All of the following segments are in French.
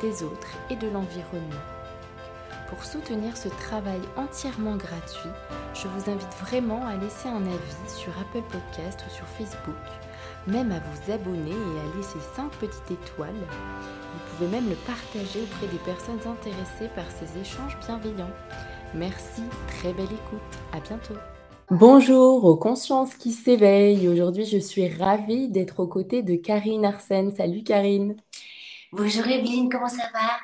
des autres et de l'environnement. Pour soutenir ce travail entièrement gratuit, je vous invite vraiment à laisser un avis sur Apple Podcast ou sur Facebook, même à vous abonner et à laisser 5 petites étoiles. Vous pouvez même le partager auprès des personnes intéressées par ces échanges bienveillants. Merci, très belle écoute, à bientôt. Bonjour aux consciences qui s'éveillent. Aujourd'hui, je suis ravie d'être aux côtés de Karine Arsène. Salut Karine. Bonjour Evelyne, comment ça va?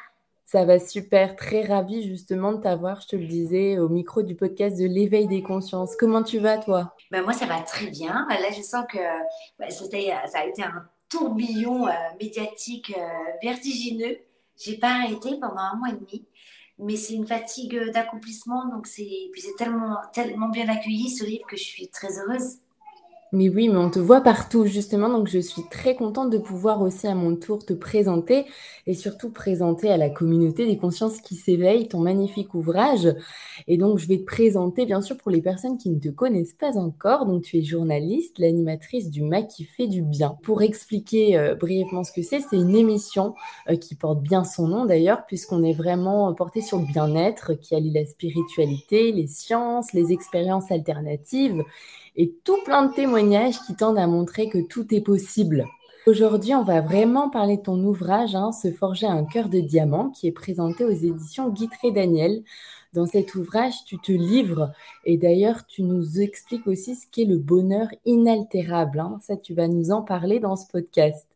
Ça va super, très ravie justement de t'avoir, je te le disais, au micro du podcast de l'éveil des consciences. Comment tu vas toi? Ben Moi ça va très bien. Là je sens que ça a été un tourbillon euh, médiatique euh, vertigineux. J'ai pas arrêté pendant un mois et demi mais c'est une fatigue d'accomplissement. Donc c'est puis c'est tellement tellement bien accueilli ce livre que je suis très heureuse. Mais oui, mais on te voit partout justement, donc je suis très contente de pouvoir aussi à mon tour te présenter et surtout présenter à la communauté des consciences qui s'éveillent ton magnifique ouvrage. Et donc je vais te présenter bien sûr pour les personnes qui ne te connaissent pas encore. Donc tu es journaliste, l'animatrice du MAC qui fait du bien. Pour expliquer euh, brièvement ce que c'est, c'est une émission euh, qui porte bien son nom d'ailleurs puisqu'on est vraiment porté sur le bien-être qui allie la spiritualité, les sciences, les expériences alternatives et tout plein de témoignages qui tendent à montrer que tout est possible. Aujourd'hui, on va vraiment parler de ton ouvrage, hein, Se forger un cœur de diamant, qui est présenté aux éditions Guitré Daniel. Dans cet ouvrage, tu te livres et d'ailleurs, tu nous expliques aussi ce qu'est le bonheur inaltérable. Hein. Ça, tu vas nous en parler dans ce podcast.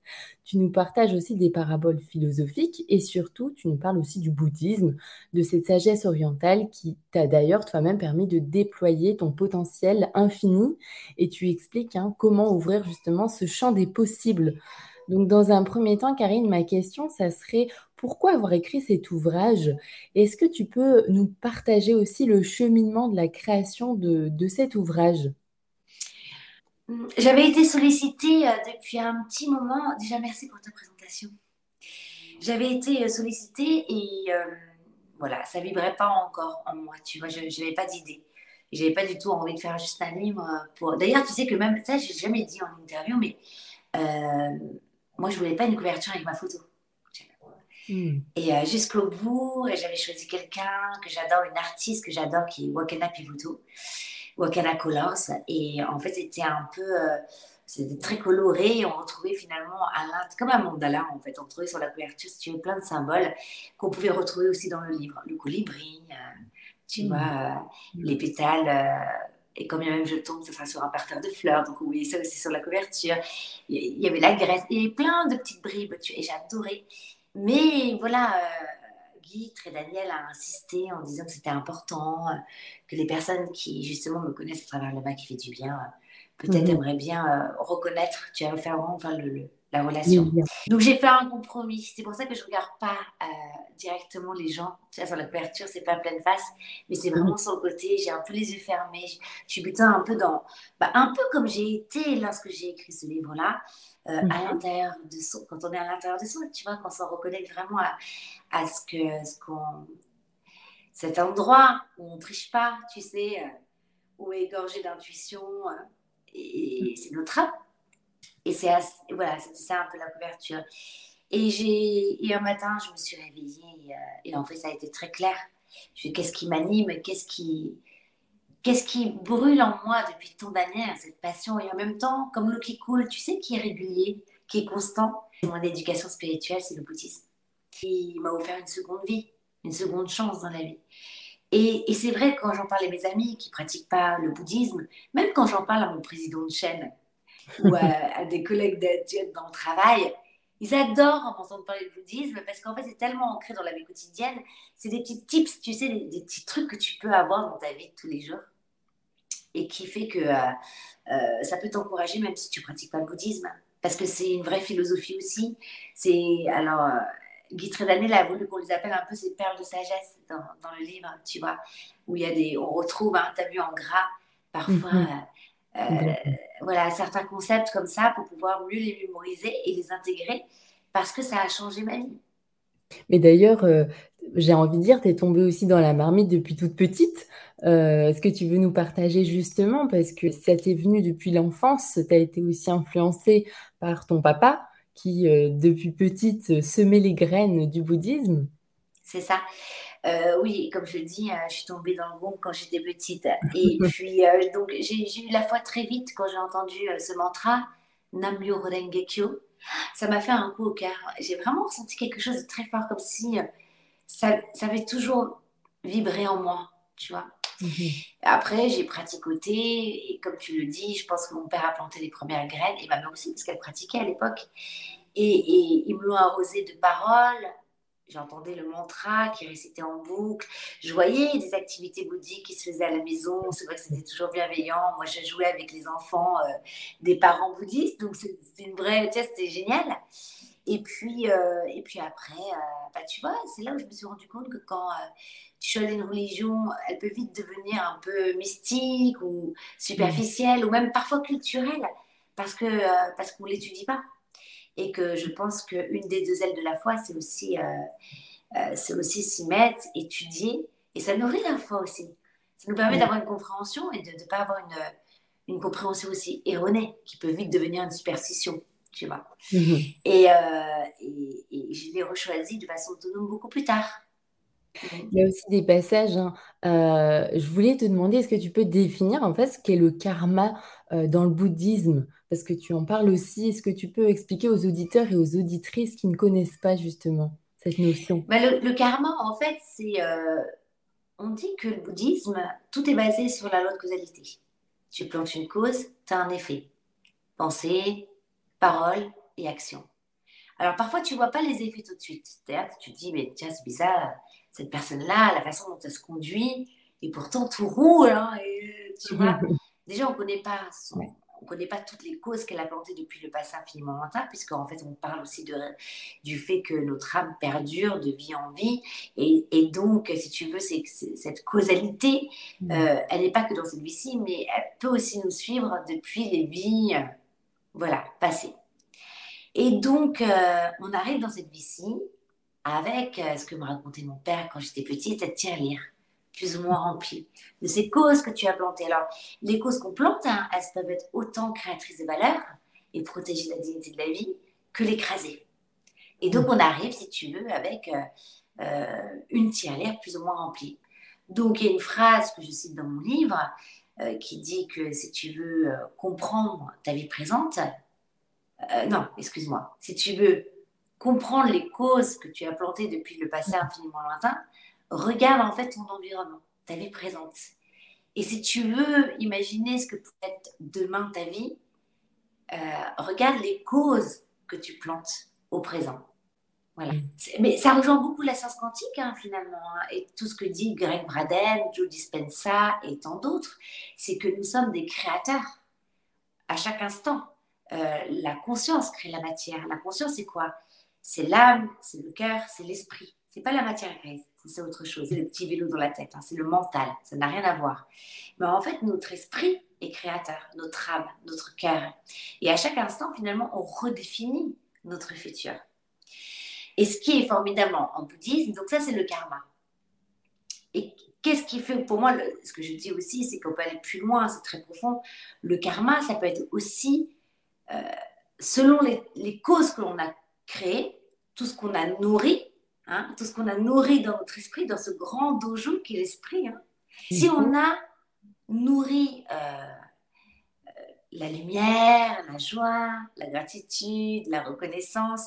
Tu nous partages aussi des paraboles philosophiques et surtout, tu nous parles aussi du bouddhisme, de cette sagesse orientale qui t'a d'ailleurs toi-même permis de déployer ton potentiel infini et tu expliques hein, comment ouvrir justement ce champ des possibles. Donc, dans un premier temps, Karine, ma question, ça serait pourquoi avoir écrit cet ouvrage? Est-ce que tu peux nous partager aussi le cheminement de la création de, cet ouvrage? J'avais été sollicitée euh, depuis un petit moment. Déjà, merci pour ta présentation. J'avais été euh, sollicitée et euh, voilà, ça vibrait pas encore en moi, tu vois, je n'avais pas d'idée. J'avais pas du tout envie de faire juste un livre pour. D'ailleurs, tu sais que même ça, j'ai jamais dit en interview, mais moi, je voulais pas une couverture avec ma photo. Hmm. Et euh, jusqu'au bout, j'avais choisi quelqu'un que j'adore, une artiste que j'adore qui est Wakana Pivuto, Wakana Colors. Et en fait, c'était un peu. Euh, c'était très coloré et on retrouvait finalement comme un mandala en fait, on retrouvait sur la couverture, si tu veux, plein de symboles qu'on pouvait retrouver aussi dans le livre. Le colibri, euh, tu hmm. vois, les pétales et quand bien même je tombe, ce sera sur un parterre de fleurs. Donc, vous voyez ça aussi sur la couverture. Il y avait la graisse. Il y avait plein de petites bribes. Et j'adorais. Mais voilà, euh, Guy, très Daniel a insisté en disant que c'était important, euh, que les personnes qui justement me connaissent à travers le bas qui fait du bien, euh, peut-être mhm. aimeraient bien reconnaître, tu vas faire vraiment le, la relation. Donc j'ai fait un compromis. C'est pour ça que je ne regarde pas directement les gens. Tu vois, sur la couverture, c'est pas pleine face, mais c'est vraiment sur le côté. J'ai un peu les yeux fermés. Je, suis plutôt un peu dans, bah, un peu comme j'ai été lorsque j'ai écrit ce livre-là. Euh, à l'intérieur de soi, quand on est à l'intérieur de soi, tu vois, qu'on s'en reconnaît vraiment à, ce que ce qu'on cet endroit où on triche pas, tu sais, euh, où est gorgé d'intuition, euh, et, c'est notre âme. Et c'est voilà, c'était ça un peu la couverture. Et j'ai et un matin, je me suis réveillée et, en fait, ça a été très clair. Je qu'est-ce qui m'anime, qu'est-ce qui Qu'est-ce qui brûle en moi depuis tant d'années, cette passion? Et en même temps, comme l'eau qui coule, tu sais, qui est régulier, qui est constant. Mon éducation spirituelle, c'est le bouddhisme, qui m'a offert une seconde vie, une seconde chance dans la vie. Et, c'est vrai, quand j'en parle à mes amis qui pratiquent pas le bouddhisme, même quand j'en parle à mon président de chaîne ou à, des collègues d'aide dans le travail, ils adorent en entendre parler de bouddhisme parce qu'en fait, c'est tellement ancré dans la vie quotidienne. C'est des petits tips, tu sais, des, petits trucs que tu peux avoir dans ta vie de tous les jours et qui fait que euh, euh, ça peut t'encourager même si tu pratiques pas le bouddhisme parce que c'est une vraie philosophie aussi. C'est alors euh, Guy Trédanel a voulu qu'on les appelle un peu ces perles de sagesse dans, dans le livre, tu vois, où il y a des, on retrouve, hein, tu as vu en gras, parfois, mhm. euh, euh, voilà, certains concepts comme ça pour pouvoir mieux les mémoriser et les intégrer parce que ça a changé ma vie. Mais d'ailleurs, euh, j'ai envie de dire, tu es tombée aussi dans la marmite depuis toute petite. Est-ce que tu veux nous partager justement, parce que ça t'est venu depuis l'enfance, tu as été aussi influencée par ton papa qui, depuis petite, semait les graines du bouddhisme? C'est ça. Euh, oui, comme je le dis, euh, je suis tombée dans le bon quand j'étais petite. Et puis, euh, donc, j'ai eu la foi très vite quand j'ai entendu ce mantra, Namyo Renge Kyo. Ça m'a fait un coup au cœur. J'ai vraiment ressenti quelque chose de très fort, comme si ça, ça avait toujours vibré en moi, tu vois. Mhm. Après, j'ai pratiqué, et comme tu le dis, je pense que mon père a planté les premières graines, et ma mère aussi, parce qu'elle pratiquait à l'époque. Et, et, ils me l'ont arrosé de paroles, J'entendais le mantra qui récitait en boucle. Je voyais des activités bouddhiques qui se faisaient à la maison. C'est vrai que c'était toujours bienveillant. Moi, je jouais avec les enfants euh, des parents bouddhistes. Donc, c'est une vraie... Tu c'était génial. Et puis, euh, et puis après, euh, bah, tu vois, c'est là où je me suis rendu compte que quand tu choisis une religion, elle peut vite devenir un peu mystique ou superficielle ou même parfois culturelle parce que parce qu'on l'étudie pas et que je pense qu'une des deux ailes de la foi, c'est aussi, euh, euh, c'est aussi s'y mettre, étudier, et ça nourrit la foi aussi. Ça nous permet d'avoir une compréhension et de ne pas avoir une, une, compréhension aussi erronée, qui peut vite devenir une superstition, tu vois. Mhm. Et, euh, et, et, je l'ai rechoisi de façon autonome beaucoup plus tard. Il y a aussi des passages. Hein. je voulais te demander, est-ce que tu peux définir en fait ce qu'est le karma dans le bouddhisme? Parce que tu en parles aussi. Est-ce que tu peux expliquer aux auditeurs et aux auditrices qui ne connaissent pas justement cette notion? Bah, le, karma, en fait, c'est. Euh, on dit que le bouddhisme, tout est basé sur la loi de causalité. Tu plantes une cause, tu as un effet. Pensée, parole et action. Alors parfois, tu vois pas les effets tout de suite. Tu te dis, mais tiens, c'est bizarre, cette personne-là, la façon dont elle se conduit, et pourtant tout roule. Hein, et, tu vois, déjà, on ne connaît pas son, on ne connaît pas toutes les causes qu'elle a plantées depuis le passé infiniment lointain, puisqu'en fait, on parle aussi de, du fait que notre âme perdure de vie en vie. Et, et donc, si tu veux, c'est, cette causalité, mm. euh, elle n'est pas que dans cette vie-ci, mais elle peut aussi nous suivre depuis les vies euh, voilà, passées. Et donc, euh, on arrive dans cette vie-ci avec ce que me racontait mon père quand j'étais petite, cette tirelire plus ou moins rempli de ces causes que tu as plantées. Alors, les causes qu'on plante, hein, elles peuvent être autant créatrices de valeur et protéger la dignité de la vie que l'écraser. Et donc, on arrive, si tu veux, avec euh, euh, une tirelire plus ou moins remplie. Donc, il y a une phrase que je cite dans mon livre euh, qui dit que si tu veux comprendre ta vie présente, non, excuse-moi, si tu veux comprendre les causes que tu as plantées depuis le passé infiniment lointain, regarde en fait ton environnement, ta vie présente. Et si tu veux imaginer ce que peut être demain ta vie, euh, regarde les causes que tu plantes au présent. Voilà. Mm. Mais ça rejoint beaucoup la science quantique, hein, finalement, hein, et tout ce que dit Greg Braden, Joe Dispenza et tant d'autres, c'est que nous sommes des créateurs à chaque instant. Euh, la conscience crée la matière. La conscience, c'est quoi? C'est l'âme, c'est le cœur, c'est l'esprit. C'est pas la matière grise c'est autre chose. C'est le petit vélo dans la tête, hein. c'est le mental, ça n'a rien à voir. Mais en fait, notre esprit est créateur, notre âme, notre cœur. Et à chaque instant, finalement, on redéfinit notre futur. Et ce qui est formidable en, bouddhisme, donc ça, c'est le karma. Et qu'est-ce qui fait, pour moi, ce que je dis aussi, c'est qu'on peut aller plus loin, c'est très profond. Le karma, ça peut être aussi, euh, selon les, les causes que l'on a créées, tout ce qu'on a nourri, Hein, tout ce qu'on a nourri dans notre esprit, dans ce grand dojo qui est l'esprit. Hein. Si mhm. on a nourri euh, euh, la lumière, la joie, la gratitude, la reconnaissance,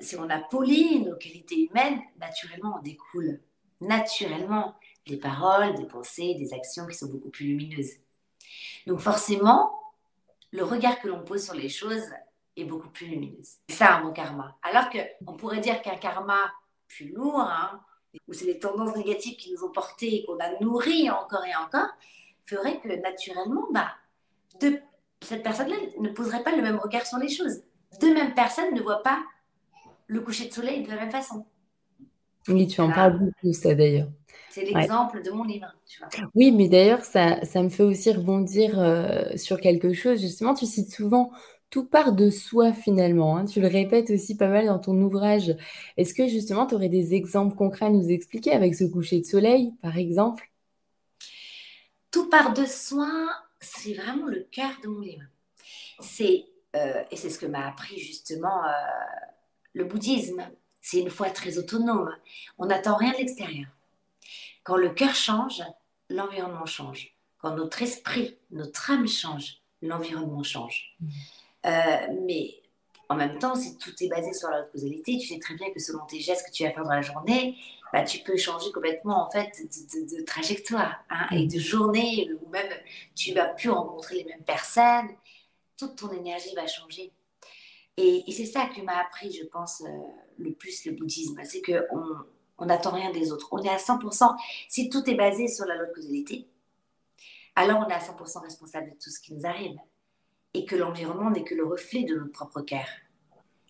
si on a poli nos qualités humaines, naturellement on découle naturellement des paroles, des pensées, des actions qui sont beaucoup plus lumineuses. Donc forcément, le regard que l'on pose sur les choses est beaucoup plus lumineuse. C'est ça mon karma. Alors qu'on pourrait dire qu'un karma plus lourd, hein, où c'est les tendances négatives qui nous ont portés et qu'on a nourri encore et encore, ferait que naturellement, bah, de, cette personne-là ne poserait pas le même regard sur les choses. Deux mêmes personnes ne voient pas le coucher de soleil de la même façon. Oui, tu en parles beaucoup, ça d'ailleurs. C'est l'exemple de mon livre. Tu vois. Oui, mais d'ailleurs, ça, ça, me fait aussi rebondir euh, sur quelque chose. Justement, tu cites souvent tout part de soi finalement. Hein. Tu le répètes aussi pas mal dans ton ouvrage. Est-ce que justement, tu aurais des exemples concrets à nous expliquer avec ce coucher de soleil, par exemple? Tout part de soi, c'est vraiment le cœur de mon livre. C'est, euh, et c'est ce que m'a appris justement euh, le bouddhisme. C'est une foi très autonome. On n'attend rien de l'extérieur. Quand le cœur change, l'environnement change. Quand notre esprit, notre âme change, l'environnement change. Mmh. Euh, mais en même temps, si tout est basé sur la causalité, tu sais très bien que selon tes gestes que tu vas faire dans la journée, bah, tu peux changer complètement en fait de, trajectoire hein, et de journée, ou même tu vas plus rencontrer les mêmes personnes, toute ton énergie va changer. Et, c'est ça que m'a appris, je pense, euh, le plus le bouddhisme, c'est qu'on on n'attend rien des autres. On est à 100%, si tout est basé sur la loi de causalité, alors on est à 100% responsable de tout ce qui nous arrive et que l'environnement n'est que le reflet de notre propre cœur.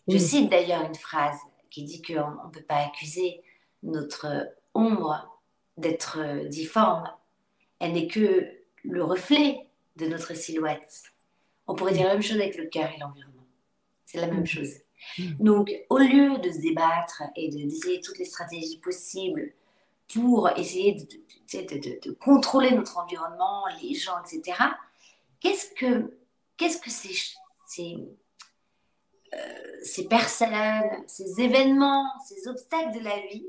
Je cite d'ailleurs une phrase qui dit qu'on ne peut pas accuser notre ombre d'être difforme. Elle n'est que le reflet de notre silhouette. On pourrait dire la même chose avec le cœur et l'environnement. C'est la même chose. Donc, au lieu de se débattre et d'essayer toutes les stratégies possibles pour essayer de, de contrôler notre environnement, les gens, etc., qu'est-ce que qu'est-ce que ces, ces, euh, ces, personnes, ces événements, ces obstacles de la vie,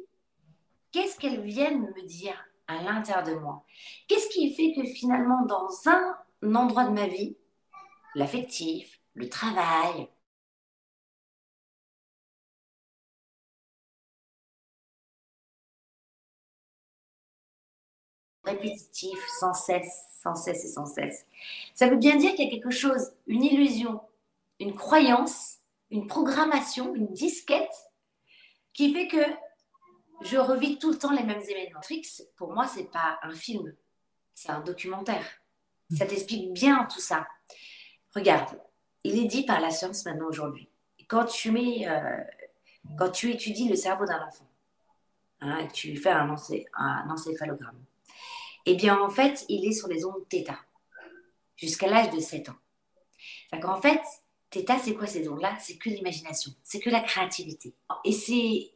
qu'est-ce qu'elles viennent me dire à l'intérieur de moi? Qu'est-ce qui fait que finalement, dans un endroit de ma vie, l'affectif, le travail, répétitif, sans cesse, sans cesse et sans cesse. Ça veut bien dire qu'il y a quelque chose, une illusion, une croyance, une programmation, une disquette qui fait que je revis tout le temps les mêmes événements. Trix, pour moi, c'est pas un film, c'est un documentaire. Ça t'explique bien tout ça. Regarde, il est dit par la science maintenant aujourd'hui. Quand tu mets, euh, quand tu étudies le cerveau d'un enfant, hein, tu fais un, un encéphalogramme, eh bien, en fait, il est sur les ondes θ jusqu'à l'âge de 7 ans. En fait, θ, c'est quoi ces ondes-là? C'est que l'imagination, c'est que la créativité. Et c'est,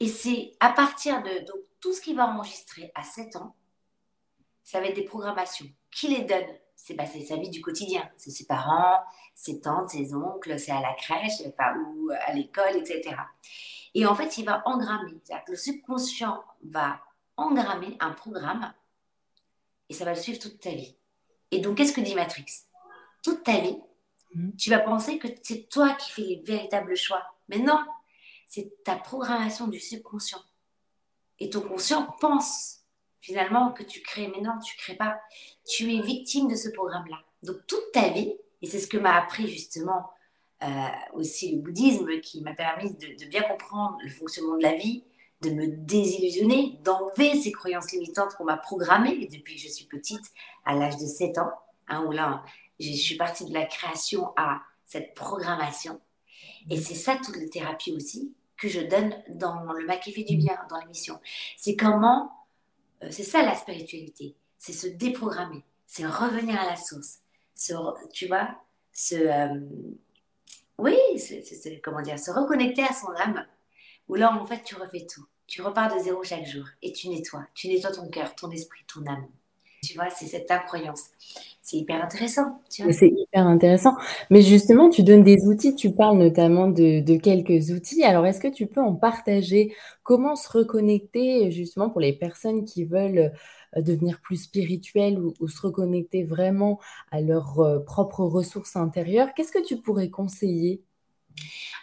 et c'est à partir de donc, tout ce qu'il va enregistrer à 7 ans, ça va être des programmations. Qui les donne c'est, bah, sa vie du quotidien. C'est ses parents, ses tantes, ses oncles, c'est à la crèche ou à l'école, etc. Et en fait, il va engrammer. C'est-à-dire le subconscient va engrammer un programme et ça va le suivre toute ta vie. Et donc, qu'est-ce que dit Matrix? Toute ta vie, mm. tu vas penser que c'est toi qui fais les véritables choix. Mais non, c'est ta programmation du subconscient. Et ton conscient pense finalement que tu crées, mais non, tu crées pas. Tu es victime de ce programme-là. Donc, toute ta vie, et c'est ce que m'a appris justement euh, aussi le bouddhisme, qui m'a permis de, bien comprendre le fonctionnement de la vie, de me désillusionner, d'enlever ces croyances limitantes qu'on m'a programmées depuis que je suis petite, à l'âge de 7 ans, hein, où là, je suis partie de la création à cette programmation. Et c'est ça toutes les thérapies aussi que je donne dans le Mac fait du bien, dans l'émission. C'est comment, euh, c'est ça la spiritualité, c'est se déprogrammer, c'est revenir à la source, tu vois, se, euh, oui, comment dire, se reconnecter à son âme où là, en fait, tu refais tout. Tu repars de zéro chaque jour et tu nettoies. Tu nettoies ton cœur, ton esprit, ton âme. Tu vois, c'est cette incroyance. C'est hyper intéressant. C'est hyper intéressant. Mais justement, tu donnes des outils, tu parles notamment de, quelques outils. Alors, est-ce que tu peux en partager? Comment se reconnecter justement pour les personnes qui veulent euh, devenir plus spirituelles ou, se reconnecter vraiment à leurs euh, propres ressources intérieures? Qu'est-ce que tu pourrais conseiller?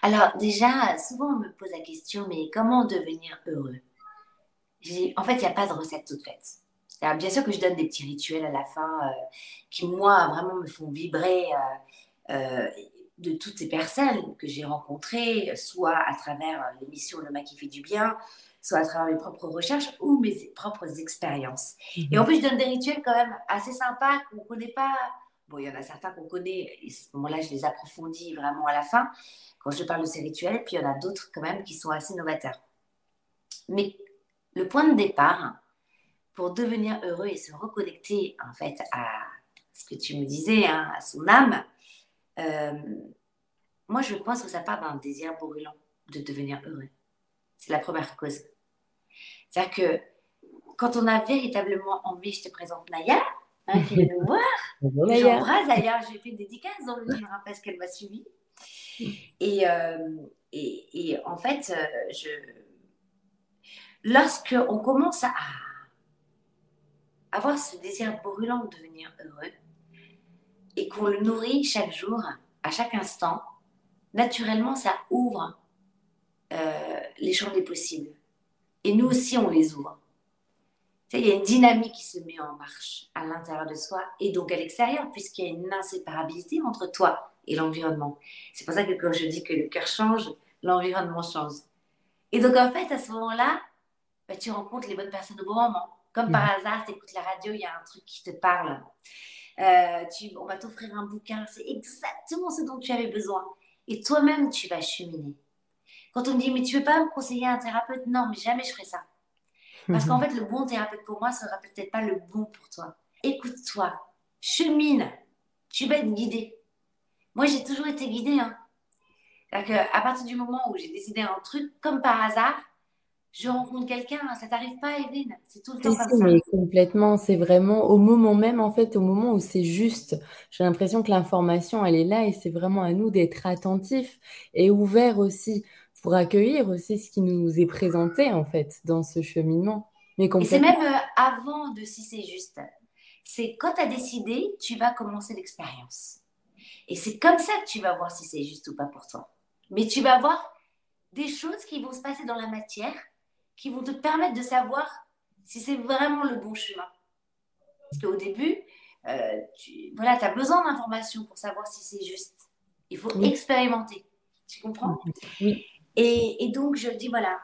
Alors déjà, souvent on me pose la question, mais comment devenir heureux? En fait, il n'y a pas de recette toute faite. Alors, bien sûr que je donne des petits rituels à la fin euh, qui, moi, vraiment me font vibrer euh, euh, de toutes ces personnes que j'ai rencontrées, soit à travers l'émission Le Mât qui fait du bien, soit à travers mes propres recherches ou mes propres expériences. Mhm. Et en plus, je donne des rituels quand même assez sympas qu'on ne connaît pas Bon, il y en a certains qu'on connaît, et à ce moment-là, je les approfondis vraiment à la fin, quand je parle de ces rituels, puis il y en a d'autres quand même qui sont assez novateurs. Mais le point de départ pour devenir heureux et se reconnecter en fait à ce que tu me disais, hein, à son âme, euh, moi je pense que ça part d'un désir brûlant de devenir heureux. C'est la première cause. C'est-à-dire que quand on a véritablement envie, je te présente Naya, hein, qui vient nous voir. J'embrasse d'ailleurs, j'ai fait une dédicace dans le livre hein, parce qu'elle m'a suivi. Et, euh, et, et, en fait, euh, je... lorsqu'on commence à avoir ce désir brûlant de devenir heureux et qu'on le nourrit chaque jour, à chaque instant, naturellement, ça ouvre euh, les champs des possibles. Et nous aussi, on les ouvre. Il y a une dynamique qui se met en marche à l'intérieur de soi et donc à l'extérieur, puisqu'il y a une inséparabilité entre toi et l'environnement. C'est pour ça que quand je dis que le cœur change, l'environnement change. Et donc, en fait, à ce moment-là, bah, tu rencontres les bonnes personnes au bon moment. Comme par mm. hasard, tu écoutes la radio, il y a un truc qui te parle. Euh, tu, on va t'offrir un bouquin, c'est exactement ce dont tu avais besoin. Et toi-même, tu vas cheminer. Quand on me dit, mais tu veux pas me conseiller un thérapeute? Non, mais jamais je ferai ça. Parce qu'en fait, le bon thérapeute pour moi sera peut-être pas le bon pour toi. Écoute-toi, chemine, tu vas être guidé. Moi, j'ai toujours été guidée. Hein. À partir du moment où j'ai décidé un truc, comme par hasard, je rencontre quelqu'un, ça t'arrive pas, Evelyne? C'est tout le temps comme ça. complètement, c'est vraiment au moment même, en fait, au moment où c'est juste. J'ai l'impression que l'information, elle est là et c'est vraiment à nous d'être attentifs et ouverts aussi pour accueillir aussi ce qui nous est présenté, en fait, dans ce cheminement. Mais et c'est même euh, avant de si c'est juste. C'est quand tu as décidé, tu vas commencer l'expérience. Et c'est comme ça que tu vas voir si c'est juste ou pas pour toi. Mais tu vas voir des choses qui vont se passer dans la matière qui vont te permettre de savoir si c'est vraiment le bon chemin. Parce qu'au début, euh, tu voilà, as besoin d'informations pour savoir si c'est juste. Il faut expérimenter. Tu comprends? Oui. Et, donc, je dis, voilà,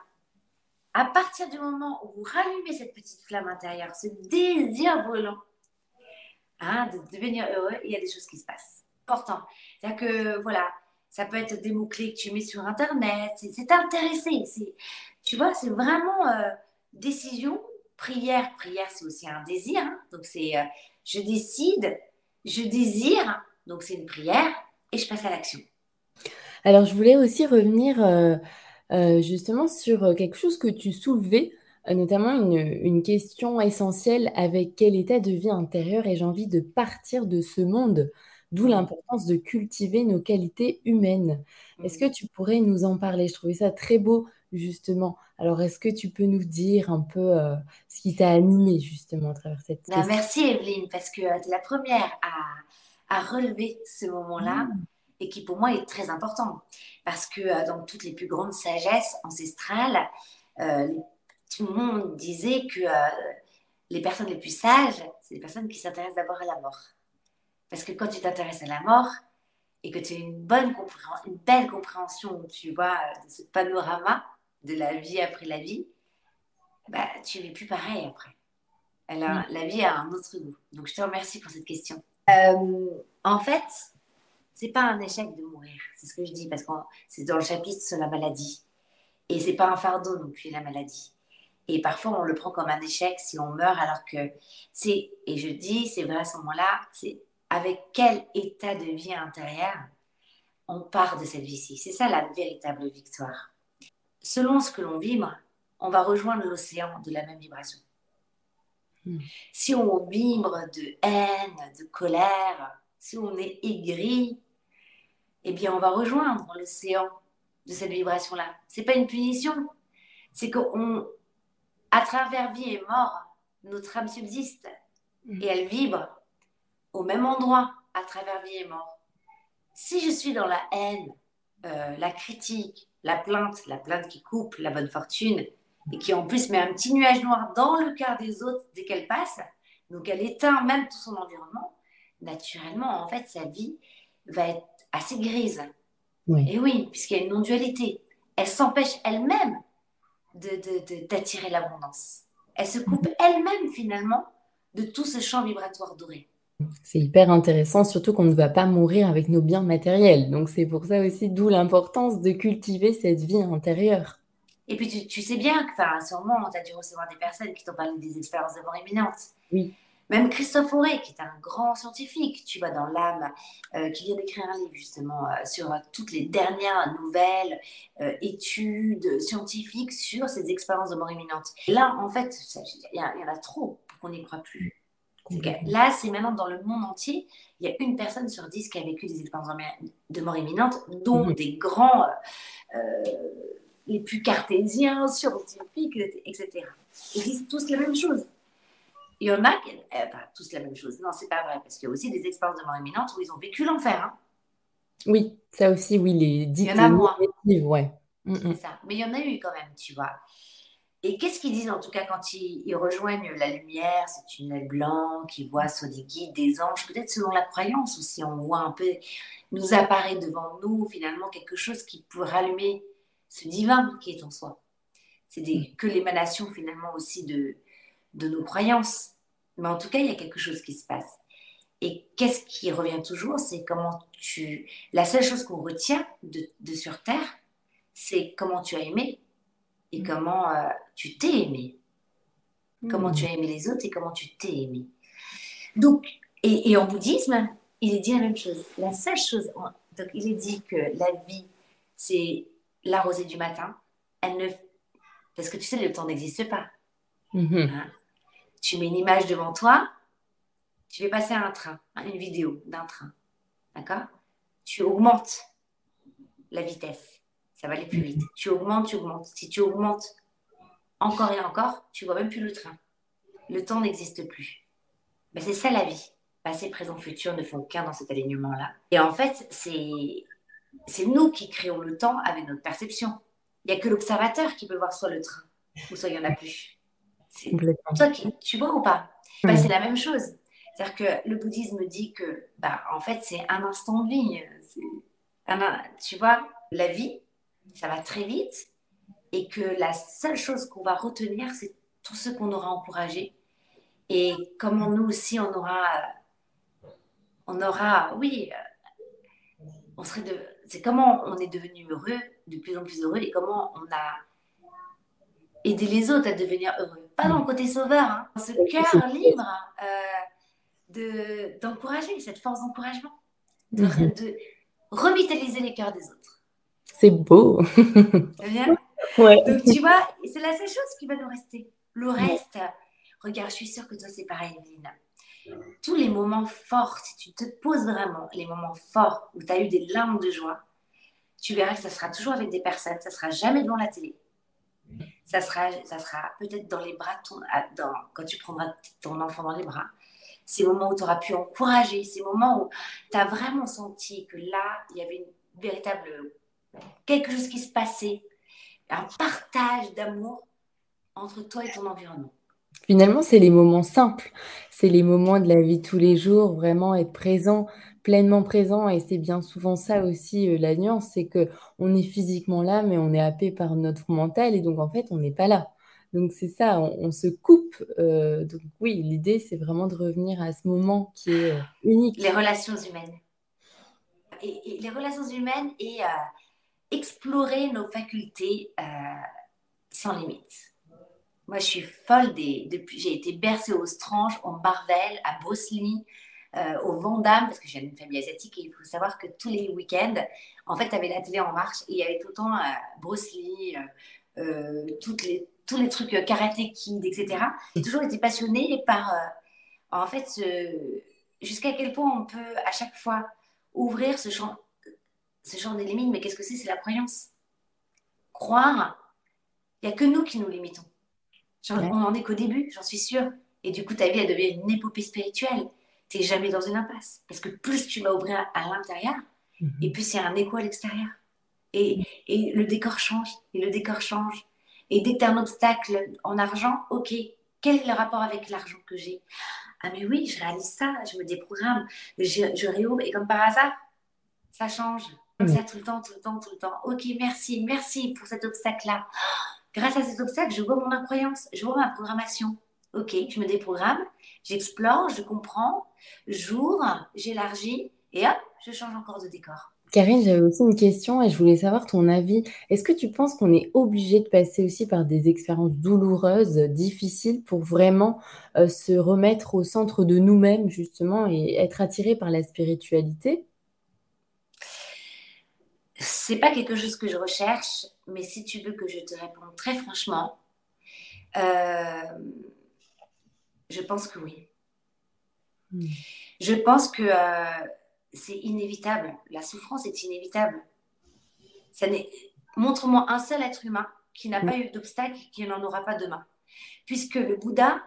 à partir du moment où vous rallumez cette petite flamme intérieure, ce désir brûlant hein, de devenir heureux, il y a des choses qui se passent. Important. C'est-à-dire que, voilà, ça peut être des mots-clés que tu mets sur Internet, c'est intéressé. Tu vois, c'est vraiment euh, décision, prière. Prière, c'est aussi un désir. Hein. Donc, c'est euh, je décide, je désire, donc c'est une prière, et je passe à l'action. Alors, je voulais aussi revenir euh, justement sur quelque chose que tu soulevais, notamment une, une, question essentielle avec quel état de vie intérieur ai-je envie de partir de ce monde? D'où l'importance de cultiver nos qualités humaines. Est-ce que tu pourrais nous en parler? Je trouvais ça très beau justement. Alors, est-ce que tu peux nous dire un peu euh, ce qui t'a animé justement à travers cette bah, Merci Evelyne, parce que euh, tu es la première à, à relever ce moment-là mmh. Et qui pour moi est très important. Parce que euh, dans toutes les plus grandes sagesses ancestrales, tout le monde disait que les personnes les plus sages, c'est les personnes qui s'intéressent d'abord à la mort. Parce que quand tu t'intéresses à la mort, et que tu as une bonne une belle compréhension, tu vois, de ce panorama, de la vie après la vie, bah, tu n'es plus pareil après. Elle a, La vie a un autre goût. Donc, je te remercie pour cette question. Euh, en fait, c'est pas un échec de mourir. C'est ce que je dis parce que c'est dans le chapitre sur la maladie. Et c'est pas un fardeau non plus, la maladie. Et parfois, on le prend comme un échec si on meurt alors que c'est, et je dis, c'est vrai à ce moment-là, c'est avec quel état de vie intérieur on part de cette vie-ci. C'est ça la véritable victoire selon ce que l'on vibre, on va rejoindre l'océan de la même vibration. Hmm. Si on vibre de haine, de colère, si on est aigri, eh bien, on va rejoindre l'océan de cette vibration-là. C'est pas une punition, c'est qu'on, à travers vie et mort, notre âme subsiste hmm. et elle vibre au même endroit à travers vie et mort. Si je suis dans la haine, euh, la critique, la plainte, la plainte qui coupe la bonne fortune et qui en plus met un petit nuage noir dans le cœur des autres dès qu'elle passe, donc elle éteint même tout son environnement, naturellement, en fait, sa vie va être assez grise. Et oui, puisqu'il y a une non-dualité. Elle s'empêche elle-même d'attirer de, l'abondance. Elle se coupe elle-même finalement de tout ce champ vibratoire doré. C'est hyper intéressant, surtout qu'on ne va pas mourir avec nos biens matériels. Donc c'est pour ça aussi, d'où l'importance de cultiver cette vie intérieure. Et puis tu, sais bien que, enfin, sûrement, tu as dû recevoir des personnes qui t'ont parlé des expériences de mort imminente. Oui. Même Christophe Auré, qui est un grand scientifique, tu vois, dans l'âme, euh, qui vient d'écrire un livre justement euh, sur toutes les dernières nouvelles euh, études scientifiques sur ces expériences de mort imminente. là, en fait, il y, en a trop pour qu'on n'y croit plus. Là, c'est maintenant dans le monde entier, il y a une personne sur dix qui a vécu des expériences de mort imminente, dont mmh. des grands, les plus cartésiens, scientifiques, etc. Ils disent tous la même chose. Il y en a qui, euh, enfin, tous la même chose. Non, c'est pas vrai, parce qu'il y a aussi des expériences de mort imminente où ils ont vécu l'enfer. Hein. Oui, ça aussi, oui, les dix. Il y en a moins. Ouais. Mm, mm. Ça. Mais il y en a eu quand même, tu vois. Et qu'est-ce qu'ils disent en tout cas quand ils, rejoignent la lumière, ce tunnel blanc, qui voient soit des guides, des anges, peut-être selon la croyance aussi, on voit un peu, nous apparaît devant nous finalement quelque chose qui peut rallumer ce divin qui est en soi. C'est mm. que l'émanation finalement aussi de, de nos croyances. Mais en tout cas, il y a quelque chose qui se passe. Et qu'est-ce qui revient toujours C'est comment tu. La seule chose qu'on retient de, sur Terre, c'est comment tu as aimé et mm. comment euh, tu t'es aimé. Comment mm. tu as aimé les autres et comment tu t'es aimé. Donc, et, en bouddhisme, il est dit la même chose. La seule chose. Donc, il est dit que la vie, c'est la rosée du matin. Elle ne. Parce que tu sais, le temps n'existe pas. Mm-hmm. Hein? Tu mets une image devant toi, tu vais passer un train, une vidéo d'un train. D'accord? Tu augmentes la vitesse. Ça va aller plus vite. Tu augmentes, tu augmentes. Si tu augmentes encore et encore, tu vois même plus le train. Le temps n'existe plus. Mais c'est ça la vie. Passé, présent, futur ne font qu'un dans cet alignement-là. Et en fait, c'est c'est nous qui créons le temps avec notre perception. Il n'y a que l'observateur qui peut voir soit le train, ou soit il n'y en a plus. Toi, tu vois ou pas? Bah, C'est la même chose. C'est-à-dire que le bouddhisme dit que, bah, en fait, c'est un instant de vie. tu vois, la vie, ça va très vite et que la seule chose qu'on va retenir, c'est tout ce qu'on aura encouragé et comment nous aussi, on aura, on aura, oui, on serait de, c'est comment on est devenu heureux, de plus en plus heureux et comment on a aidé les autres à devenir heureux pas dans le côté sauveur, hein. ce cœur libre euh, d'encourager, cette force d'encouragement, de, mhm. de, revitaliser les cœurs des autres. C'est beau. bien ouais. Donc tu vois, c'est la seule chose qui va nous rester. Le reste, regarde, je suis sûre que toi c'est pareil, Lina. Tous les moments forts, si tu te poses vraiment les moments forts où tu as eu des larmes de joie, tu verras que ça sera toujours avec des personnes, ça sera jamais devant la télé ça sera, ça sera peut-être dans les bras, dans, quand tu prendras ton enfant dans les bras. Ces moments où tu auras pu encourager, ces moments où tu as vraiment senti que là, il y avait une véritable. quelque chose qui se passait, un partage d'amour entre toi et ton environnement. Finalement, c'est les moments simples, c'est les moments de la vie tous les jours, vraiment être présent, pleinement présent et c'est bien souvent ça aussi, euh, la nuance, c'est qu'on est physiquement là, mais on est happé par notre mental et donc en fait, on n'est pas là. Donc c'est ça, on se coupe, euh, donc oui, l'idée, c'est vraiment de revenir à ce moment qui est, euh, unique. Les relations humaines et les relations humaines et explorer nos facultés, sans limite. Moi, je suis folle des depuis j'ai été bercée au Strange, en Marvel, à Bruce euh, au Vendôme, parce que j'ai une famille asiatique et il faut savoir que tous les week-ends, en fait, tu avais la télé en marche et il y avait tout le temps euh, Bruce Lee, euh, toutes les, tous les trucs karaté kid, etc. J'ai toujours été passionnée par, en fait, jusqu'à quel point on peut à chaque fois ouvrir ce champ, ce champ des limites. Mais qu'est-ce que c'est? C'est la croyance. Croire, il n'y a que nous qui nous limitons. On n'en est qu'au début, j'en suis sûre. Et du coup, ta vie, elle devient une épopée spirituelle tu jamais dans une impasse. Parce que plus tu vas ouvrir à l'intérieur, mhm. et plus il y a un écho à l'extérieur. Et, et, le décor change, et le décor change. Et dès que tu as un obstacle en argent, ok, quel est le rapport avec l'argent que j'ai? Ah mais oui, je réalise ça, je me déprogramme, je, je réouvre, et comme par hasard, ça change. Comme ça tout le temps, tout le temps, tout le temps. Ok, merci, merci pour cet obstacle-là. Grâce à cet obstacle, je vois mon incroyance, je vois ma programmation. Ok, je me déprogramme, j'explore, je comprends, j'ouvre, j'élargis et hop, je change encore de décor. Karine, j'avais aussi une question et je voulais savoir ton avis. Est-ce que tu penses qu'on est obligé de passer aussi par des expériences douloureuses, difficiles, pour vraiment euh, se remettre au centre de nous-mêmes, justement, et être attiré par la spiritualité? C'est pas quelque chose que je recherche, mais si tu veux que je te réponde très franchement, euh, je pense que oui. Hmm. Je pense que euh, c'est inévitable. La souffrance est inévitable. Montre-moi un seul être humain qui n'a pas eu d'obstacle, qui n'en aura pas demain. Puisque le Bouddha,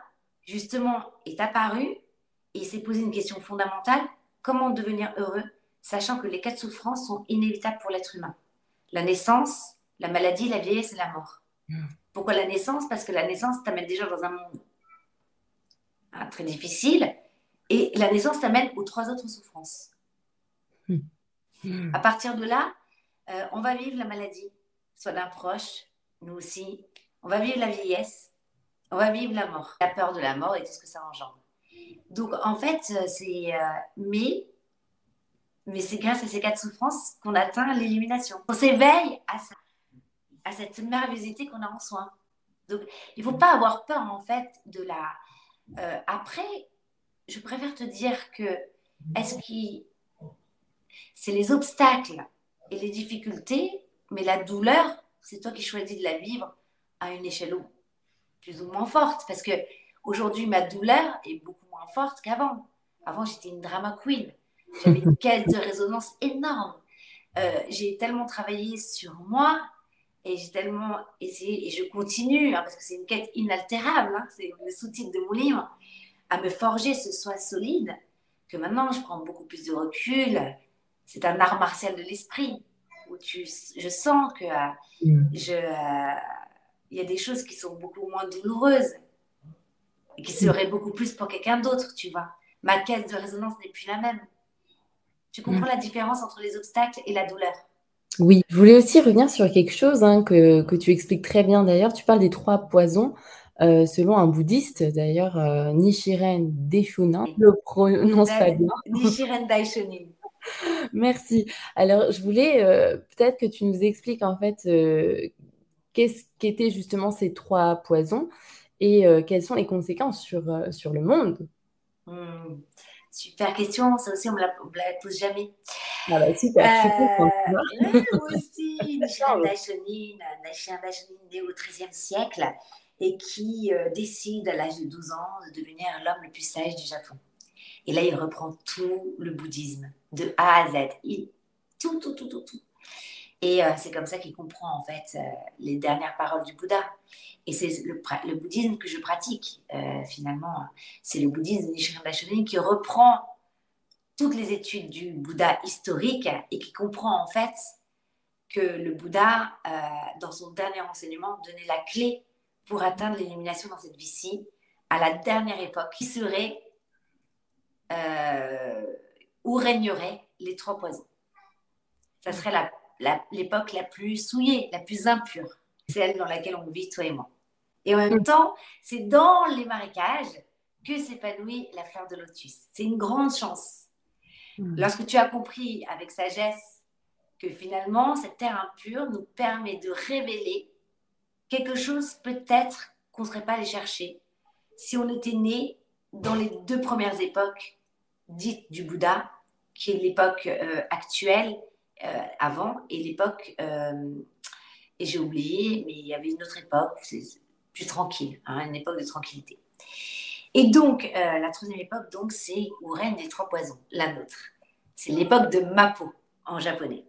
justement, est apparu et s'est posé une question fondamentale comment devenir heureux, sachant que les quatre souffrances sont inévitables pour l'être humain? La naissance, la maladie, la vieillesse et la mort. Hmm. Pourquoi la naissance? Parce que la naissance t'amène déjà dans un monde hein, très difficile et la naissance t'amène aux trois autres souffrances à partir de là, euh, on va vivre la maladie, soit d'un proche, nous aussi. On va vivre la vieillesse, on va vivre la mort, la peur de la mort et tout ce que ça engendre. Donc en fait, euh, c'est euh, mais mais c'est grâce à ces quatre souffrances qu'on atteint l'illumination. On s'éveille à, à cette merveillosité qu'on a en soi. Donc il ne faut pas avoir peur en fait de la. Après, je préfère te dire que est-ce qu'il c'est les obstacles et les difficultés, mais la douleur, c'est toi qui choisis de la vivre à une échelle plus ou moins forte. Parce que aujourd'hui, ma douleur est beaucoup moins forte qu'avant. Avant, j'étais une drama queen. J'avais une caisse de résonance énorme. Euh, j'ai tellement travaillé sur moi et j'ai tellement essayé, et je continue, hein, parce que c'est une quête inaltérable, hein, c'est le sous-titre de mon livre, à me forger ce soi solide, que maintenant je prends beaucoup plus de recul, c'est un art martial de l'esprit où tu, je sens que euh, mm. euh, il y a des choses qui sont beaucoup moins douloureuses et qui seraient beaucoup plus pour quelqu'un d'autre, tu vois. Ma caisse de résonance n'est plus la même. Tu comprends mm. la différence entre les obstacles et la douleur Oui, je voulais aussi revenir sur quelque chose hein, que, que, tu expliques très bien d'ailleurs. Tu parles des trois poisons. Euh, selon un bouddhiste, d'ailleurs, Nichiren Daishonin, je le prononce pas bien. Nichiren Daishonin. Merci. Alors, je voulais euh, peut-être que tu nous expliques en fait euh, qu'est-ce qu'étaient justement ces trois poisons et euh, quelles sont les conséquences sur, sur le monde. Hmm. Super question, ça aussi on la, me la pose jamais. Ah bah super, euh, moi aussi, Daishonin, né au XIIIe siècle et qui décide à l'âge de 12 ans de devenir l'homme le plus sage du Japon. Et là, il reprend tout le bouddhisme, de A à Z. Il, tout, tout, tout, tout, tout. Et euh, c'est comme ça qu'il comprend en fait euh, les dernières paroles du Bouddha. Et c'est le, bouddhisme que je pratique euh, finalement. C'est le bouddhisme Nichiren qui reprend toutes les études du Bouddha historique et qui comprend en fait que le Bouddha, dans son dernier enseignement, donnait la clé pour atteindre l'illumination dans cette vie-ci à la dernière époque, qui serait où régneraient les trois poisons. Ça serait l'époque la, plus souillée, la plus impure, celle dans laquelle on vit, toi et moi. Et en même temps, c'est dans les marécages que s'épanouit la fleur de lotus. C'est une grande chance. Mm. Lorsque tu as compris avec sagesse que finalement, cette terre impure nous permet de révéler quelque chose peut-être qu'on ne serait pas allé chercher si on était né dans les deux premières époques dites du Bouddha, qui est l'époque euh, actuelle avant et l'époque, euh, et j'ai oublié, mais il y avait une autre époque, plus tranquille, hein, une époque de tranquillité. Et donc, la troisième époque, donc, c'est où règne les trois poisons, la nôtre. C'est l'époque de Mapo en japonais.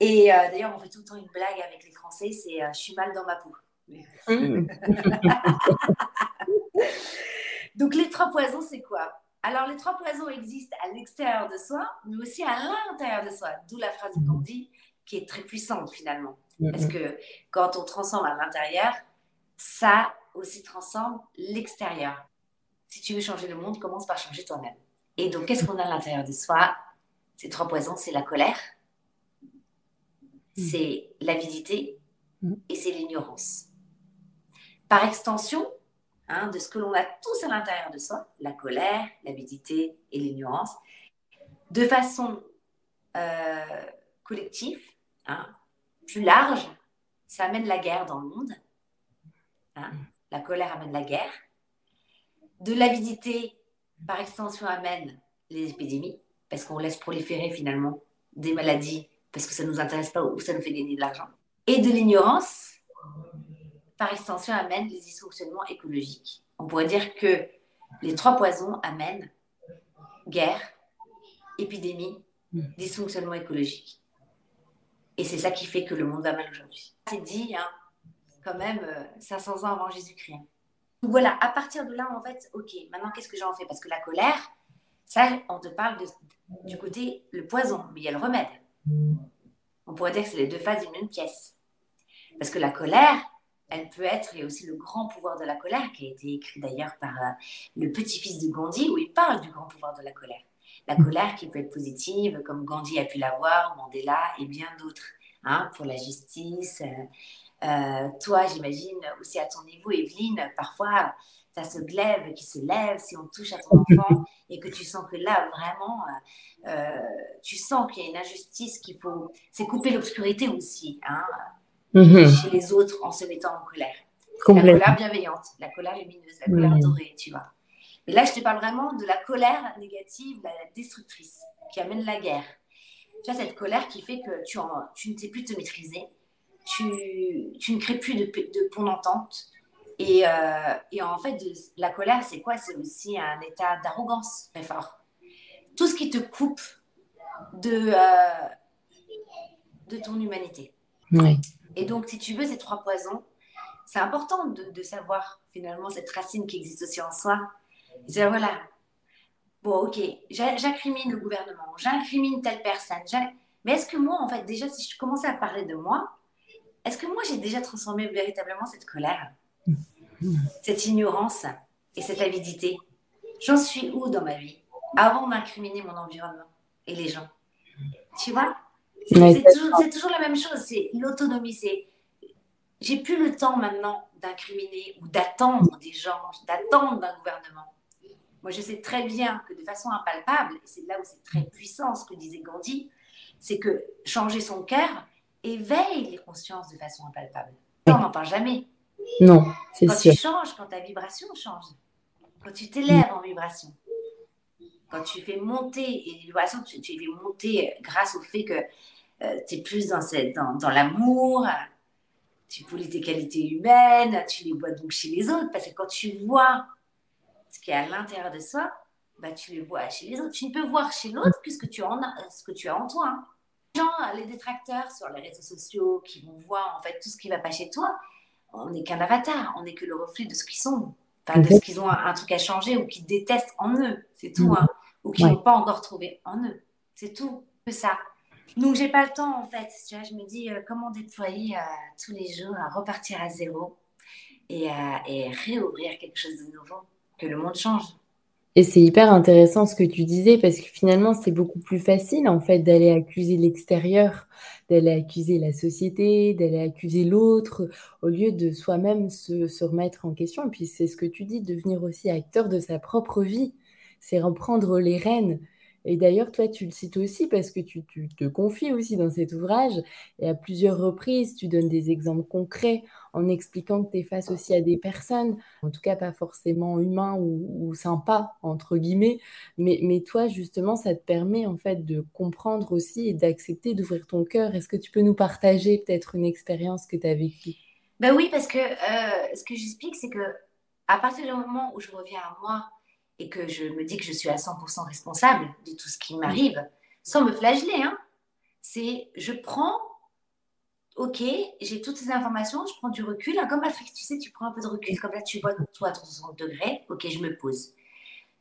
Et d'ailleurs, on fait tout le temps une blague avec les Français, c'est je suis mal dans ma peau. Mmh. Donc les trois poisons, c'est quoi? Alors les trois poisons existent à l'extérieur de soi, mais aussi à l'intérieur de soi. D'où la phrase de Gandhi qui est très puissante finalement. Mm-hmm. Parce que quand on transforme à l'intérieur, ça aussi transforme l'extérieur. Si tu veux changer le monde, commence par changer toi-même. Et donc, qu'est-ce qu'on a à l'intérieur de soi? Ces trois poisons, c'est la colère, mm. c'est l'avidité mm. et c'est l'ignorance. Par extension, hein, de ce que l'on a tous à l'intérieur de soi, la colère, l'avidité et l'ignorance, de façon euh, collective, hein, plus large, ça amène la guerre dans le monde. Hein. La colère amène la guerre. De l'avidité, par extension, amène les épidémies, parce qu'on laisse proliférer finalement des maladies, parce que ça ne nous intéresse pas ou ça nous fait gagner de l'argent. Et de l'ignorance, par extension, amène les dysfonctionnements écologiques. On pourrait dire que les trois poisons amènent guerre, épidémie, dysfonctionnement écologique. Et c'est ça qui fait que le monde va mal aujourd'hui. C'est dit, hein, quand même, 500 euh, ans avant Jésus-Christ. Donc voilà, à partir de là, en fait, ok, maintenant qu'est-ce que j'en fais? Parce que la colère, ça, on te parle du côté le poison, mais il y a le remède. On pourrait dire que c'est les deux faces d'une même pièce. Parce que la colère, elle peut être, il y a aussi le grand pouvoir de la colère, qui a été écrit d'ailleurs par euh, le petit-fils de Gandhi, où il parle du grand pouvoir de la colère. La colère qui peut être positive, comme Gandhi a pu l'avoir, Mandela et bien d'autres, hein, pour la justice. Euh, euh, toi, j'imagine aussi à ton niveau, Evelyne, parfois, tu as ce glaive qui se lève si on touche à ton enfant et que tu sens que là, vraiment, tu sens qu'il y a une injustice qu'il faut. C'est couper l'obscurité aussi, hein, mhm. chez les autres en se mettant en colère. La colère bienveillante, la colère lumineuse, la colère dorée, tu vois. Mais là, je te parle vraiment de la colère négative, la destructrice, qui amène la guerre. Tu as cette colère qui fait que tu, tu ne sais plus te maîtriser, tu, tu ne crées plus de, de pont d'entente. Et, euh, et, en fait, la colère, c'est quoi? C'est aussi un état d'arrogance très fort. Tout ce qui te coupe de, euh, de ton humanité. Oui. Et donc, si tu veux, ces trois poisons, c'est important de, savoir finalement cette racine qui existe aussi en soi. Dire voilà, bon, ok, j'incrimine le gouvernement, j'incrimine telle personne, mais est-ce que moi, en fait, déjà, si je commençais à parler de moi, est-ce que moi, j'ai déjà transformé véritablement cette colère, cette ignorance et cette avidité? J'en suis où dans ma vie avant d'incriminer mon environnement et les gens? Tu vois? C'est toujours, toujours, la même chose, c'est l'autonomie, c'est j'ai plus le temps maintenant d'incriminer ou d'attendre des gens, d'attendre d'un gouvernement. Moi, je sais très bien que de façon impalpable, et c'est là où c'est très puissant ce que disait Gandhi, c'est que changer son cœur éveille les consciences de façon impalpable. on n'en parle jamais. Non, c'est sûr. Quand tu changes, quand ta vibration change, quand tu t'élèves en vibration, quand tu fais monter, et les vibrations, tu, tu fais monter grâce au fait que euh, tu es plus dans, dans, dans l'amour, tu polis tes qualités humaines, tu les vois donc chez les autres, parce que quand tu vois ce qui est à l'intérieur de soi, bah, tu le vois chez les autres. Tu ne peux voir chez l'autre que ce que tu, en as, ce que tu as en toi. Hein. Les gens, les détracteurs sur les réseaux sociaux qui vont voir en fait tout ce qui ne va pas chez toi, on n'est qu'un avatar, on n'est que le reflet de ce qu'ils sont, enfin, de ce qu'ils ont un, truc à changer ou qu'ils détestent en eux, c'est tout, hein. ou qu'ils n'ont pas encore trouvé en eux, c'est tout, que ça. Donc j'ai pas le temps en fait, tu vois, je me dis euh, comment déployer euh, tous les jours à repartir à zéro et, et réouvrir quelque chose de nouveau que le monde change. Et c'est hyper intéressant ce que tu disais parce que finalement, c'est beaucoup plus facile en fait d'aller accuser l'extérieur, d'aller accuser la société, d'aller accuser l'autre, au lieu de soi-même se, se, remettre en question. Et puis c'est ce que tu dis, devenir aussi acteur de sa propre vie, c'est reprendre les rênes et d'ailleurs, toi, tu le cites aussi parce que tu, te confies aussi dans cet ouvrage et à plusieurs reprises, tu donnes des exemples concrets en expliquant que tu es face aussi à des personnes, en tout cas pas forcément humains ou, sympas, entre guillemets, mais, mais toi, justement, ça te permet en fait de comprendre aussi et d'accepter d'ouvrir ton cœur. Est-ce que tu peux nous partager peut-être une expérience que tu as vécue? Ben oui, parce que euh, ce que j'explique, c'est que à partir du moment où je reviens à moi, et que je me dis que je suis à 100% responsable de tout ce qui m'arrive, sans me flageller, hein, c'est je prends, ok, j'ai toutes ces informations, je prends du recul, hein, comme Patrick, tu sais, tu prends un peu de recul, comme là tu vois toi à 360 degrés, ok, je me pose.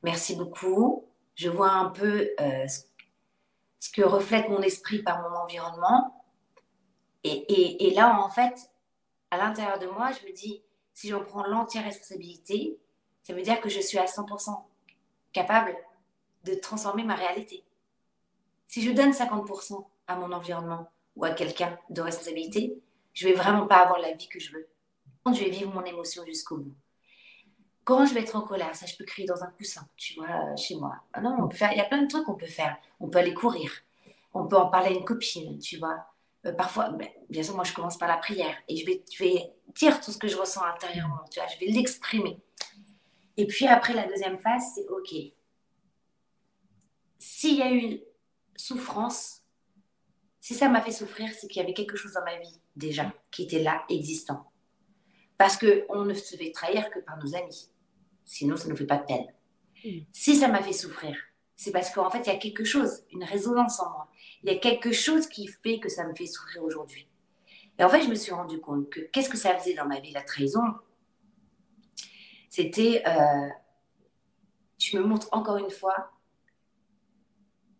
Merci beaucoup, je vois un peu euh, ce que reflète mon esprit par mon environnement. Et, là, en fait, à l'intérieur de moi, je me dis, si j'en prends l'entière responsabilité, ça veut dire que je suis à 100% capable de transformer ma réalité. Si je donne 50% à mon environnement ou à quelqu'un de responsabilité, je vais vraiment pas avoir la vie que je veux. Je vais vivre mon émotion jusqu'au bout. Quand je vais être en colère, ça, je peux crier dans un coussin, tu vois, chez moi. Ah non, on peut faire, il y a plein de trucs qu'on peut faire. On peut aller courir. On peut en parler à une copine, tu vois. Euh, parfois, ben, bien sûr, moi, je commence par la prière et je vais, je vais dire tout ce que je ressens intérieurement, tu vois, je vais l'exprimer. Et puis après, la deuxième phase, c'est OK. S'il y a eu souffrance, si ça m'a fait souffrir, c'est qu'il y avait quelque chose dans ma vie déjà qui était là, existant. Parce qu'on ne se fait trahir que par nos amis. Sinon, ça ne nous fait pas de peine. Hmm. Si ça m'a fait souffrir, c'est parce qu'en fait, il y a quelque chose, une résonance en moi. Il y a quelque chose qui fait que ça me fait souffrir aujourd'hui. Et en fait, je me suis rendu compte que qu'est-ce que ça faisait dans ma vie, la trahison? C'était, euh, tu me montres encore une fois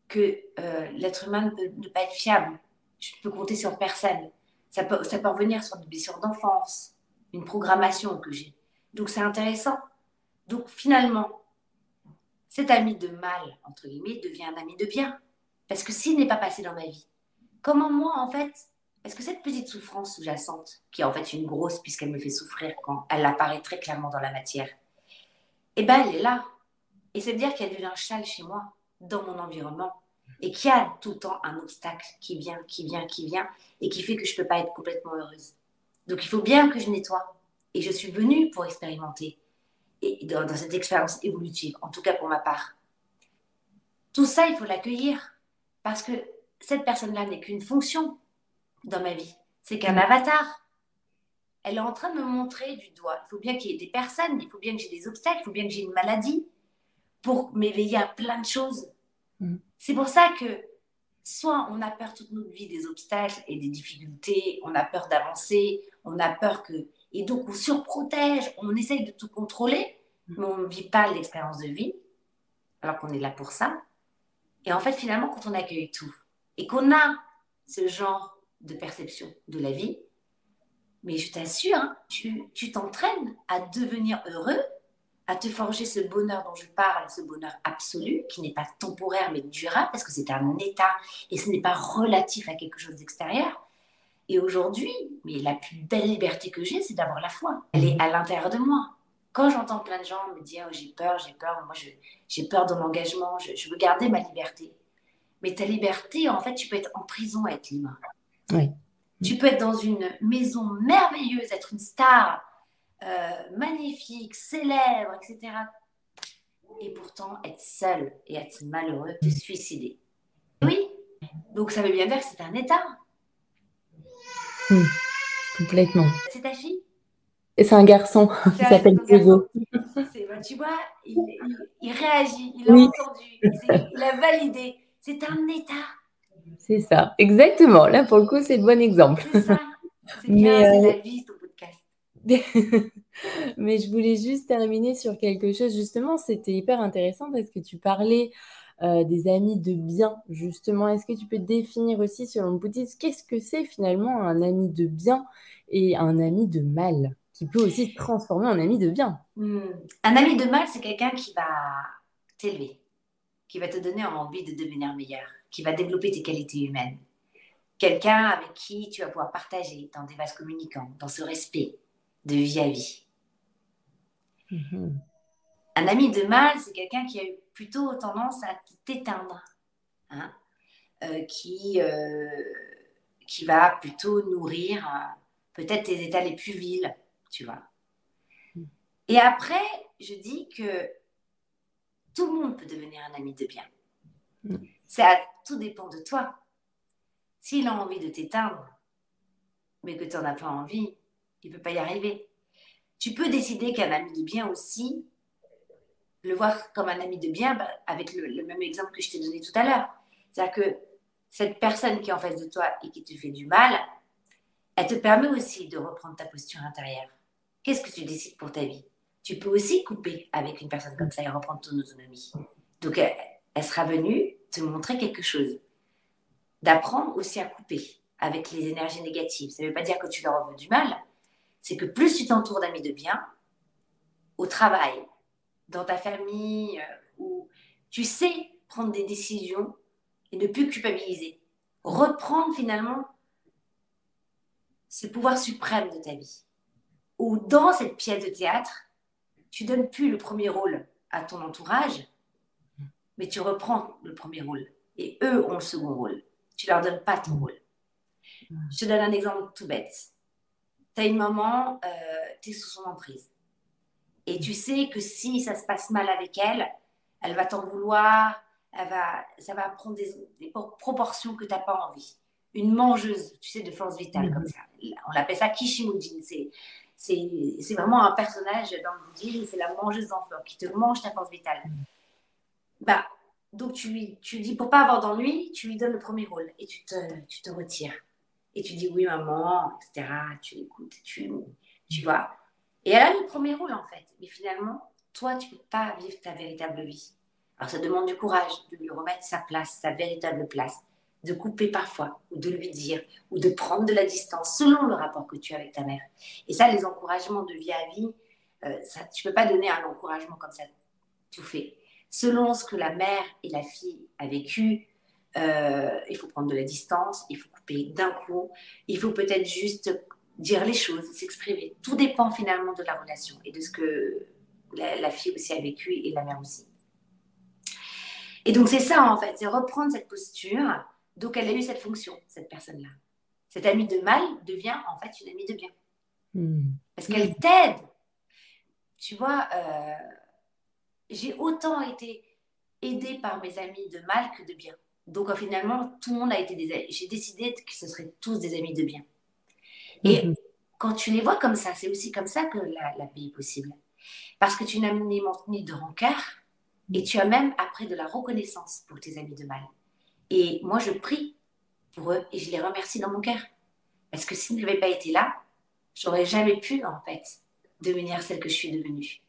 que euh, l'être humain ne peut, pas être fiable. Je peux compter sur personne. Ça peut, ça peut revenir sur des blessures d'enfance, une programmation que j'ai. Donc c'est intéressant. Donc finalement, cet ami de mal, entre guillemets, devient un ami de bien. Parce que s'il n'est pas passé dans ma vie, comment moi, en fait, est-ce que cette petite souffrance sous-jacente, qui est en fait une grosse puisqu'elle me fait souffrir quand elle apparaît très clairement dans la matière, eh ben elle est là. Et veut dire qu'il y a du linge sale chez moi, dans mon environnement, et qu'il y a tout le temps un obstacle qui vient, qui vient, qui vient, et qui fait que je ne peux pas être complètement heureuse. Donc il faut bien que je nettoie. Et je suis venue pour expérimenter, et dans cette expérience évolutive, en tout cas pour ma part. Tout ça, il faut l'accueillir, parce que cette personne-là n'est qu'une fonction dans ma vie. C'est qu'un avatar. Elle est en train de me montrer du doigt. Il faut bien qu'il y ait des personnes, il faut bien que j'ai des obstacles, il faut bien que j'ai une maladie pour m'éveiller à plein de choses. Mm. C'est pour ça que soit on a peur toute notre vie des obstacles et des difficultés, on a peur d'avancer, on a peur que... Et donc on surprotège, on essaye de tout contrôler, mm. mais on ne vit pas l'expérience de vie, alors qu'on est là pour ça. Et en fait, finalement, quand on accueille tout et qu'on a ce genre de perception de la vie, mais je t'assure, hein, tu t'entraînes à devenir heureux à te forger ce bonheur dont je parle, ce bonheur absolu, qui n'est pas temporaire mais durable, parce que c'est un état et ce n'est pas relatif à quelque chose d'extérieur. Et aujourd'hui, mais la plus belle liberté que j'ai, c'est d'avoir la foi. Elle est à l'intérieur de moi. Quand j'entends plein de gens me dire oh, j'ai peur, j'ai peur, moi j'ai peur de l'engagement, je, je, veux garder ma liberté. Mais ta liberté, en fait, tu peux être en prison à être libre. Oui. Tu peux être dans une maison merveilleuse, être une star, euh, magnifique, célèbre, etc. Et pourtant être seul et être malheureux, te suicider. Oui, donc ça veut bien dire que c'est un état. Hmm. complètement. C'est ta fille? Et c'est un garçon qui s'appelle Hugo. Bah, tu vois, il, réagit, il a entendu, il a validé. C'est un état. C'est ça, exactement. Là, pour le coup, c'est le bon exemple. C'est ça. C'est bien, c'est euh, la vie, ton podcast. Mais je voulais juste terminer sur quelque chose. Justement, c'était hyper intéressant parce que tu parlais euh, des amis de bien, justement. Est-ce que tu peux définir aussi, selon le bouddhisme, qu'est-ce que c'est finalement un ami de bien et un ami de mal, qui peut aussi se transformer en ami de bien? Hmm. Un ami de mal, c'est quelqu'un qui va t'élever, qui va te donner envie de devenir meilleur, qui va développer tes qualités humaines. Quelqu'un avec qui tu vas pouvoir partager dans des vases communicants, dans ce respect, de vie à vie. Mhm. Un ami de mal, c'est quelqu'un qui a eu plutôt tendance à t'éteindre, hein, euh, qui, euh, qui va plutôt nourrir euh, peut-être tes états les plus vils, tu vois. Mhm. Et après, je dis que tout le monde peut devenir un ami de bien. Mhm. Ça, tout dépend de toi. S'il a envie de t'éteindre, mais que tu n'en as pas envie, il ne peut pas y arriver. Tu peux décider qu'un ami de bien aussi, le voir comme un ami de bien, bah, avec le, même exemple que je t'ai donné tout à l'heure. C'est-à-dire que cette personne qui est en face de toi et qui te fait du mal, elle te permet aussi de reprendre ta posture intérieure. Qu'est-ce que tu décides pour ta vie? Tu peux aussi couper avec une personne comme ça et reprendre ton autonomie. Donc, elle, elle sera venue te montrer quelque chose. D'apprendre aussi à couper avec les énergies négatives. Ça ne veut pas dire que tu leur veux du mal, c'est que plus tu t'entoures d'amis de bien, au travail, dans ta famille, euh, où tu sais prendre des décisions et ne plus culpabiliser. Reprendre finalement ce pouvoir suprême de ta vie. Ou dans cette pièce de théâtre, tu donnes plus le premier rôle à ton entourage, mais tu reprends le premier rôle. Et eux ont le second rôle. Tu leur donnes pas ton rôle. Je te donne un exemple tout bête. Tu as une maman, euh, tu es sous son emprise. Et tu sais que si ça se passe mal avec elle, elle va t'en vouloir, elle va, ça va prendre des, proportions que tu n'as pas envie. Une mangeuse, tu sais, de force vitale, comme ça. On l'appelle ça Kishimujin. C'est, c'est, vraiment un personnage dans le bouddhisme, c'est la mangeuse d'enfants qui te mange ta force vitale. Bah, donc tu lui, tu dis, pour pas avoir d'ennui, tu lui donnes le premier rôle et tu te, tu te retires. Et tu dis oui maman, etc. Tu l'écoutes, tu, tu vois. Et elle a le premier rôle en fait. Mais finalement, toi, tu peux pas vivre ta véritable vie. Alors ça demande du courage de lui remettre sa place, sa véritable place, de couper parfois, ou de lui dire, ou de prendre de la distance selon le rapport que tu as avec ta mère. Et ça, les encouragements de vie à vie, euh, ça, tu peux pas donner un encouragement comme ça tout fait. Selon ce que la mère et la fille a vécu, euh, il faut prendre de la distance, il faut couper d'un coup, il faut peut-être juste dire les choses, s'exprimer. Tout dépend finalement de la relation et de ce que la, fille aussi a vécu et la mère aussi. Et donc c'est ça en fait, c'est reprendre cette posture. Donc elle a eu cette fonction, cette personne-là. Cette amie de mal devient en fait une amie de bien. Hmm. Parce qu'elle t'aide. Tu vois, euh, j'ai autant été aidée par mes amis de mal que de bien. Donc finalement, tout le monde a été des amis. J'ai décidé que ce seraient tous des amis de bien. Et mhm. quand tu les vois comme ça, c'est aussi comme ça que la, la paix est possible. Parce que tu n'alimentes ni de rancœur et tu as même après de la reconnaissance pour tes amis de mal. Et moi, je prie pour eux et je les remercie dans mon cœur. Parce que s'ils n'avaient pas été là, j'aurais jamais pu, en fait, devenir celle que je suis devenue.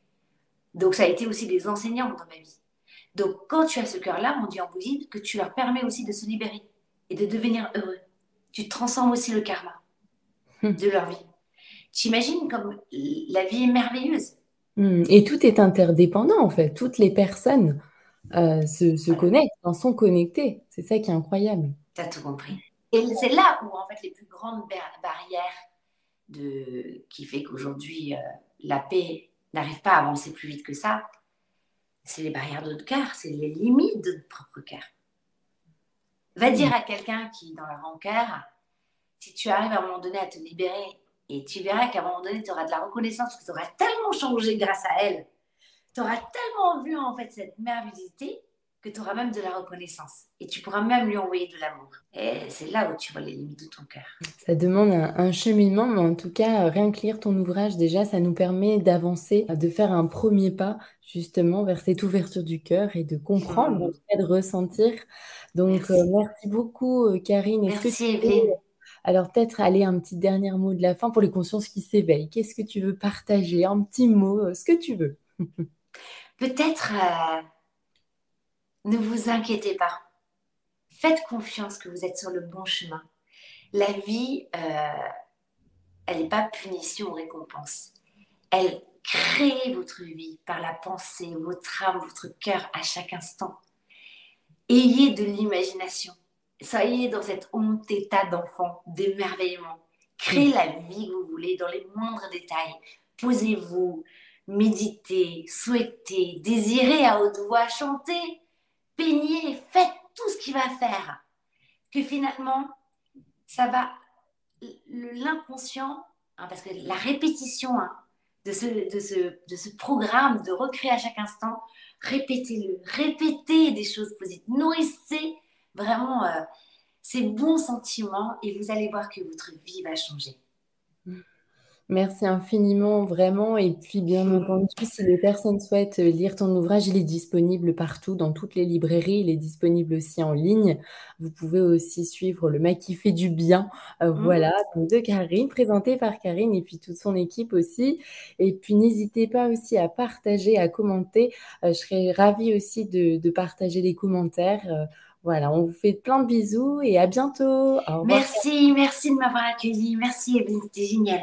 Donc, ça a été aussi des enseignants dans ma vie. Donc, quand tu as ce cœur-là, on dit en bouddhisme que tu leur permets aussi de se libérer et de devenir heureux. Tu transformes aussi le karma hmm. de leur vie. Tu imagines comme la vie est merveilleuse. Hmm. Et tout est interdépendant, en fait. Toutes les personnes euh, se, connectent, en sont connectées. C'est ça qui est incroyable. Tu as tout compris. Et c'est là où, en fait, les plus grandes barrières de... qui fait qu'aujourd'hui, euh, la paix n'arrive pas à avancer plus vite que ça, c'est les barrières de notre cœur, c'est les limites de notre propre cœur. Va dire à quelqu'un qui est dans la rancœur, si tu arrives à un moment donné à te libérer, et tu verras qu'à un moment donné, tu auras de la reconnaissance, que tu auras tellement changé grâce à elle, tu auras tellement vu en fait cette merveilleusité que tu auras même de la reconnaissance et tu pourras même lui envoyer de l'amour. Et c'est là où tu vois les limites de ton cœur. Ça demande un, cheminement, mais en tout cas, rien que lire ton ouvrage, déjà, ça nous permet d'avancer, de faire un premier pas justement vers cette ouverture du cœur et de comprendre, mmh. de ressentir. Donc, merci, euh, merci beaucoup, euh, Karine. Merci, Evelyne. Alors peut-être aller un petit dernier mot de la fin pour les consciences qui s'éveillent. Qu'est-ce que tu veux partager? Un petit mot, euh, ce que tu veux. Peut-être ne vous inquiétez pas. Faites confiance que vous êtes sur le bon chemin. La vie, euh, elle n'est pas punition ou récompense. Elle crée votre vie par la pensée, votre âme, votre cœur à chaque instant. Ayez de l'imagination. Soyez dans cet honte état d'enfant, d'émerveillement. Créez la vie que vous voulez dans les moindres détails. Posez-vous, méditez, souhaitez, désirez à haute voix, chantez peignez, faites tout ce qu'il va faire. Que finalement, ça va, l'inconscient, hein, parce que la répétition hein, de, ce, de, ce, de ce programme de recréer à chaque instant, répétez-le, répétez des choses positives, nourrissez vraiment euh, ces bons sentiments et vous allez voir que votre vie va changer. Merci infiniment, vraiment. Et puis, bien entendu, si les personnes souhaitent euh, lire ton ouvrage, il est disponible partout, dans toutes les librairies. Il est disponible aussi en ligne. Vous pouvez aussi suivre Le Mec qui fait du bien. Euh, mmh. Voilà, de Karine, présenté par Karine et puis toute son équipe aussi. Et puis, n'hésitez pas aussi à partager, à commenter. Euh, je serais ravie aussi de, partager les commentaires. Voilà, on vous fait plein de bisous et à bientôt. Merci, merci de m'avoir accueilli. Merci, c'était génial.